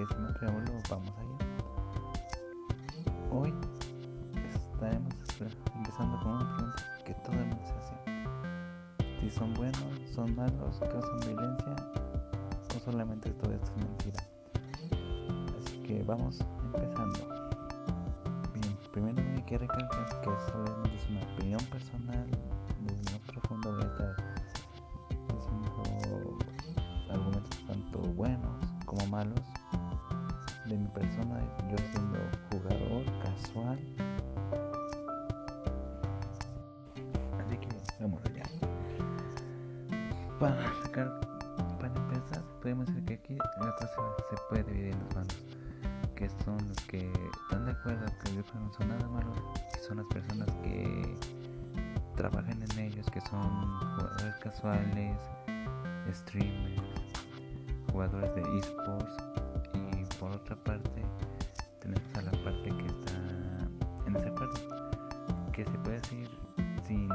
que sin más preámbulo vamos allá. Hoy estaremos empezando con una pregunta que todo el mundo se hace. Si son buenos, son malos, causan violencia o solamente todo esto es mentira. Así que vamos empezando. Bien, primero hay que recalcar que esto es una opinión personal desde más profundo voy Para sacar, para empezar, podemos decir que aquí la cosa se puede dividir en dos bandos, que son los que están de acuerdo que los no son nada malos son las personas que trabajan en ellos, que son jugadores casuales, streamers, jugadores de esports y por otra parte tenemos a la parte que está en esa parte que se puede decir sin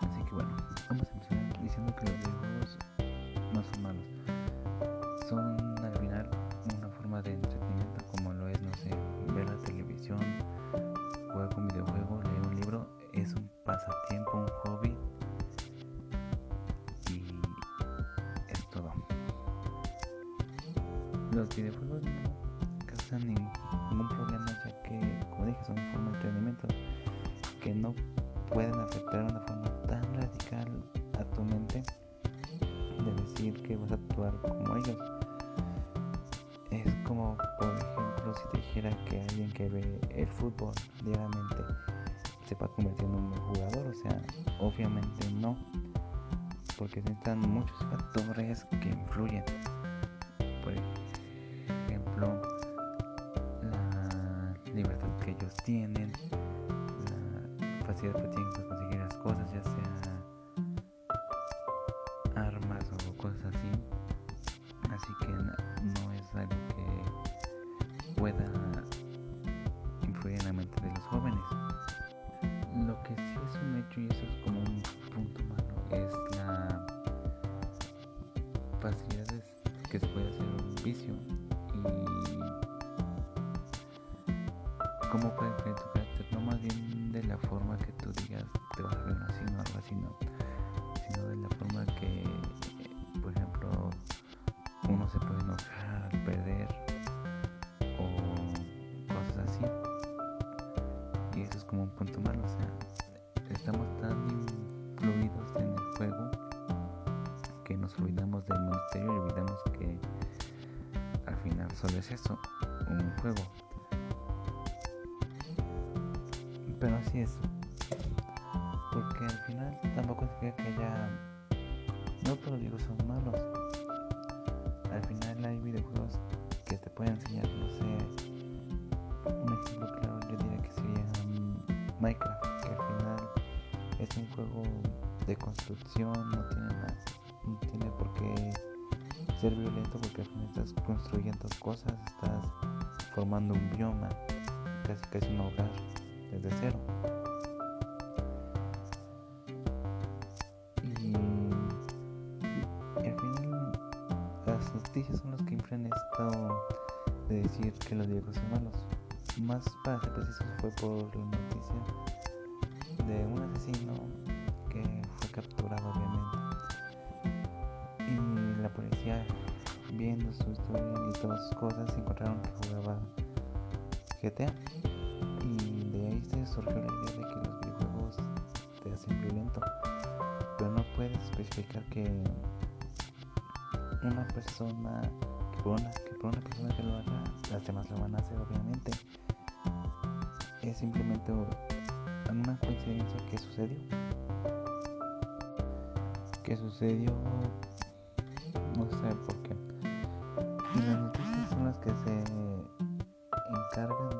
así que bueno vamos a empezar diciendo que los videojuegos no son malos. Son al final una forma de entretenimiento como lo es no sé ver la televisión jugar un videojuego leer un libro. Es un pasatiempo un hobby. Y es todo. Los videojuegos no causan ningún son una forma de entretenimiento que no pueden afectar una forma tan radical a tu mente de decir que vas a actuar como ellos. Es como por ejemplo si te dijera que alguien que ve el fútbol diariamente se va a convertir en un jugador o sea obviamente no porque necesitan muchos factores que influyen. Por ejemplo tienen la facilidad que para conseguir las cosas ya sea armas o cosas así. Así que no es algo que pueda solo es eso un juego. Pero así es porque al final tampoco significa que haya no todos videojuegos son malos. Al final hay videojuegos que te pueden enseñar no sé un ejemplo claro yo diría que sería Minecraft que al final es un juego de construcción no tiene nada no tiene por qué ser violento porque al final estás construyendo cosas estás formando un bioma casi casi un hogar desde cero. Y, y al final las noticias son las que influyen esto de decir que los videojuegos son malos. Más para ser precisos fue por la noticia de un asesino todas sus cosas encontraron que jugaba GTA y de ahí se surgió la idea de que los videojuegos te hacen violento. Pero no puedes especificar que una persona que por una, que una persona que lo haga las demás lo van a hacer obviamente. Es simplemente una coincidencia que sucedió. Que sucedió no sé encargan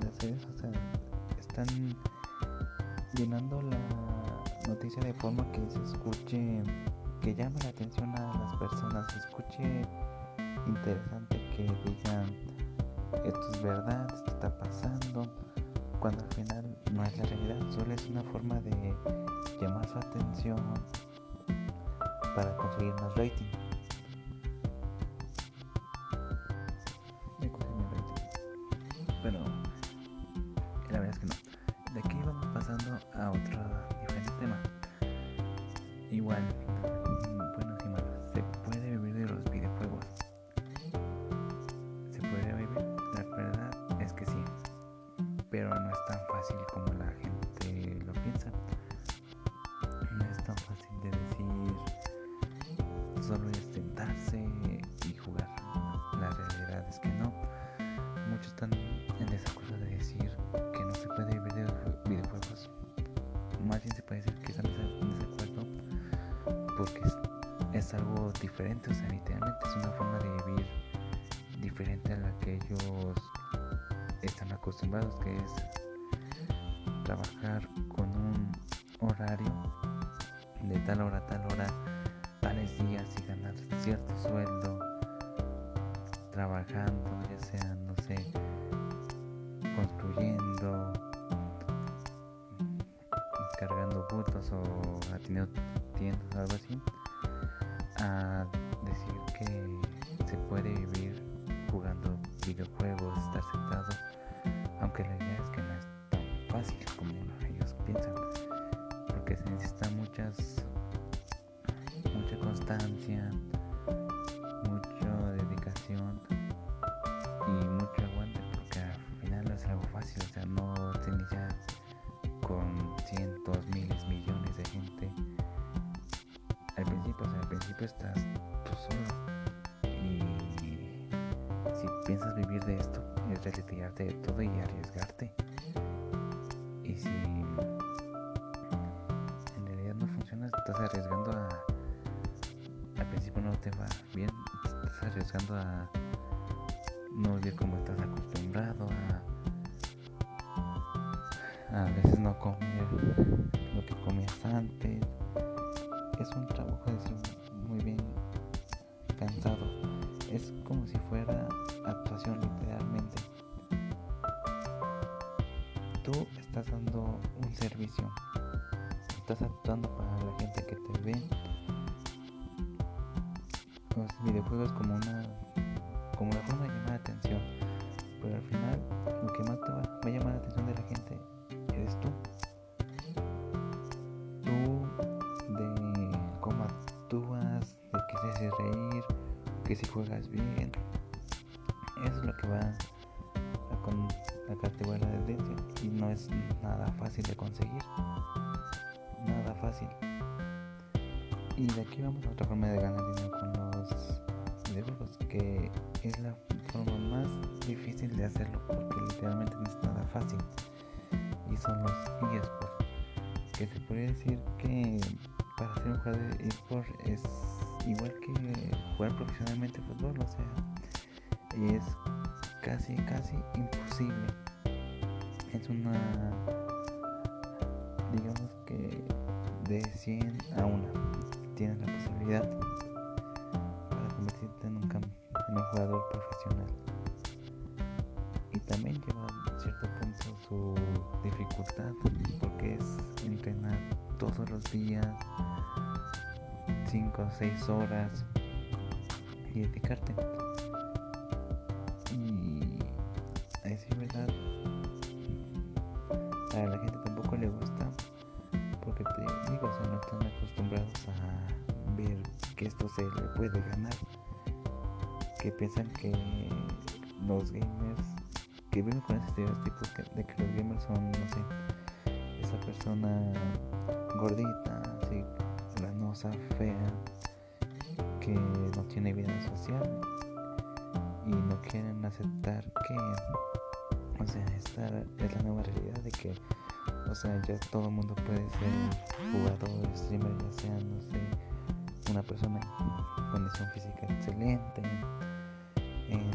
de hacer o están llenando la noticia de forma que se escuche que llame la atención a las personas se escuche interesante que digan esto es verdad esto está pasando cuando al final no es la realidad solo es una forma de llamar su atención para conseguir más rating. Algo diferente. O sea, literalmente es una forma de vivir diferente a la que ellos están acostumbrados, que es trabajar con un horario de tal hora a tal hora, tales días y ganar cierto sueldo, trabajando, ya sea, no sé, construyendo, cargando bultos o atendiendo tiendas algo así, decir que se puede vivir jugando videojuegos, si piensas vivir de esto, es retirarte de todo y arriesgarte. Y si en realidad no funciona, estás arriesgando a. Al principio no te va bien, estás arriesgando a no vivir como estás acostumbrado, a, a veces no comer lo que comías antes. Es un trabajo, es muy bien cansado. Es como si fuera actuación literalmente. Tú estás dando un servicio. Estás actuando para la gente que te ve. Los videojuegos como una como la forma de llamar la atención. Pero al final lo que más te va, va a llamar la atención de la gente eres tú. Tú de cómo actúas, de que se haces reír, que si juegas bien. Eso es lo que va a, con, a categoría la tendencia y no es nada fácil de conseguir. Nada fácil. Y de aquí vamos a otra forma de ganar dinero con los videojuegos, que es la forma más difícil de hacerlo, porque literalmente no es nada fácil. Y son los eSports, que se podría decir que para ser un jugador de eSports es igual que jugar profesionalmente fútbol, o sea, es casi, casi imposible. Es una, digamos que de 100 a 1 tienes la posibilidad para convertirte en un, en un jugador profesional. Y también lleva cierto punto su dificultad, porque es entrenar todos los días, 5 o 6 horas y dedicarte. Y a decir verdad, a la gente tampoco le gusta, porque te digo, o sea, no están acostumbrados a ver que esto se le puede ganar. Que piensan que los gamers, que viven con ese estereotipo de que los gamers son, no sé, esa persona gordita, así, granosa, fea, que no tiene vida social y no quieren aceptar que, o sea, esta es la nueva realidad de que, o sea, ya todo el mundo puede ser jugador, streamer, ya sea, no sé, una persona en condición física excelente, en,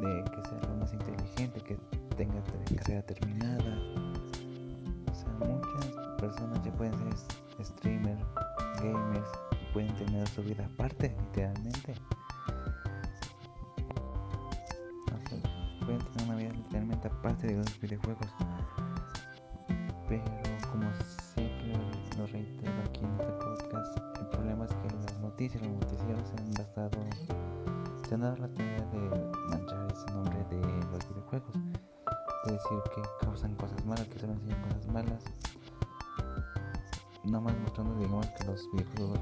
de que sea lo más inteligente, que tenga carrera terminada. O sea, muchas personas ya pueden ser streamers, gamers, pueden tener su vida aparte, literalmente. Pueden tener una vida literalmente aparte de los videojuegos. Pero como siempre lo reitero aquí en este podcast, el problema es que las noticias, los noticieros se han basado, se han dado la digamos que los videojuegos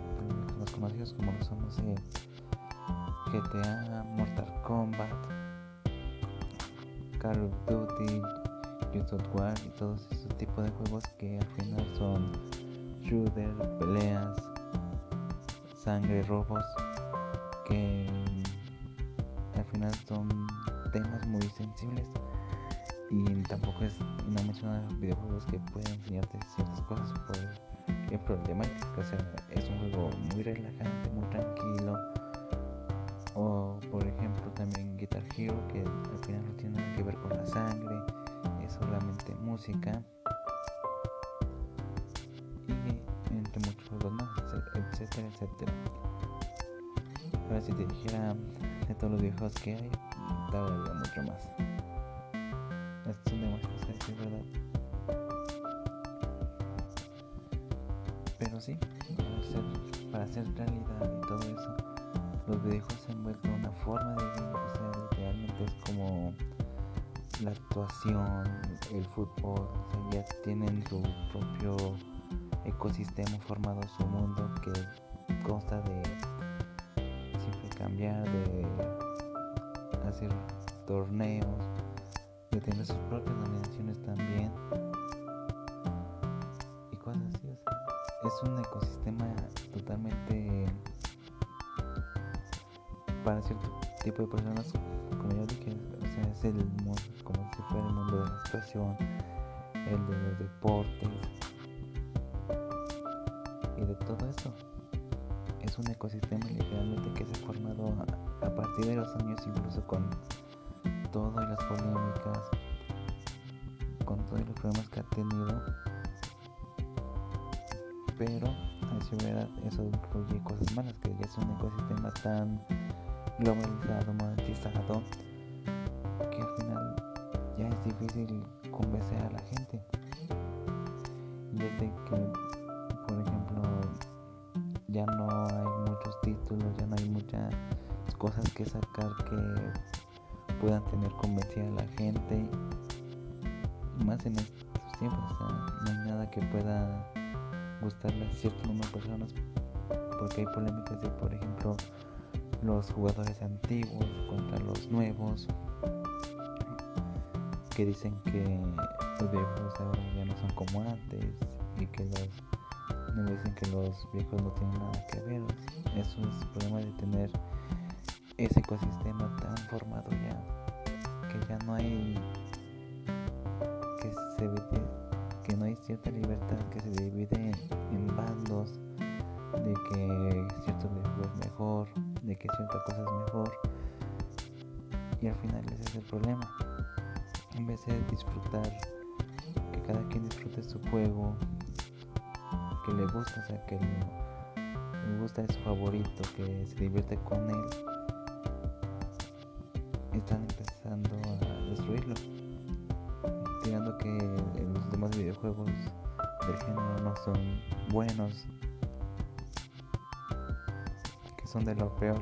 los conocidos como lo son sé, GTA, Mortal Kombat, Call of Duty, Ubisoft War y todos esos tipos de juegos que al final son shooter, peleas, sangre, robos, que al final son temas muy sensibles y tampoco es una menciona videojuegos que pueden enseñarte ciertas cosas por el problemática, o sea, es un juego muy relajante, muy tranquilo. O por ejemplo también Guitar Hero que al final no tiene nada que ver con la sangre, es solamente música. Y entre muchos juegos más, etcétera, etcétera. Ahora si te dijera de todos los videojuegos que hay, te mucho más. Para hacer, para hacer realidad y todo eso, los videojuegos se han vuelto una forma de vida. O sea, literalmente es como la actuación, el fútbol, o sea, ya tienen su propio ecosistema formado, su mundo que consta de siempre cambiar, de hacer torneos, de tener sus propias nominaciones también es un ecosistema totalmente para cierto tipo de personas, como yo dije, o sea, es el mundo, como si fuera el mundo de la actuación, el de los deportes y de todo eso. Es un ecosistema literalmente que se ha formado a, a partir de los años, incluso con todo y las polémicas, con todos los problemas que ha tenido. Pero, a verdad, eso incluye cosas malas, que ya es un ecosistema tan globalizado, monetizado, que al final ya es difícil convencer a la gente. Desde que, por ejemplo, ya no hay muchos títulos, ya no hay muchas cosas que sacar que puedan tener convencida a la gente. Más en estos tiempos, no hay nada que pueda gustarle a cierto número de personas porque hay polémicas de, por ejemplo, los jugadores antiguos contra los nuevos que dicen que los viejos ahora ya no son como antes y que los nuevos dicen que los viejos no tienen nada que ver. Eso es el problema de tener ese ecosistema tan formado ya que ya no hay que se divide, que no hay cierta libertad que se divide en bandos de que cierto es mejor de que cierta cosa es mejor y al final ese es el problema. En vez de disfrutar que cada quien disfrute su juego que le gusta o sea que le gusta es su favorito que se divierte con él están empezando a destruirlo tirando que los demás videojuegos del género no son buenos son de lo peor.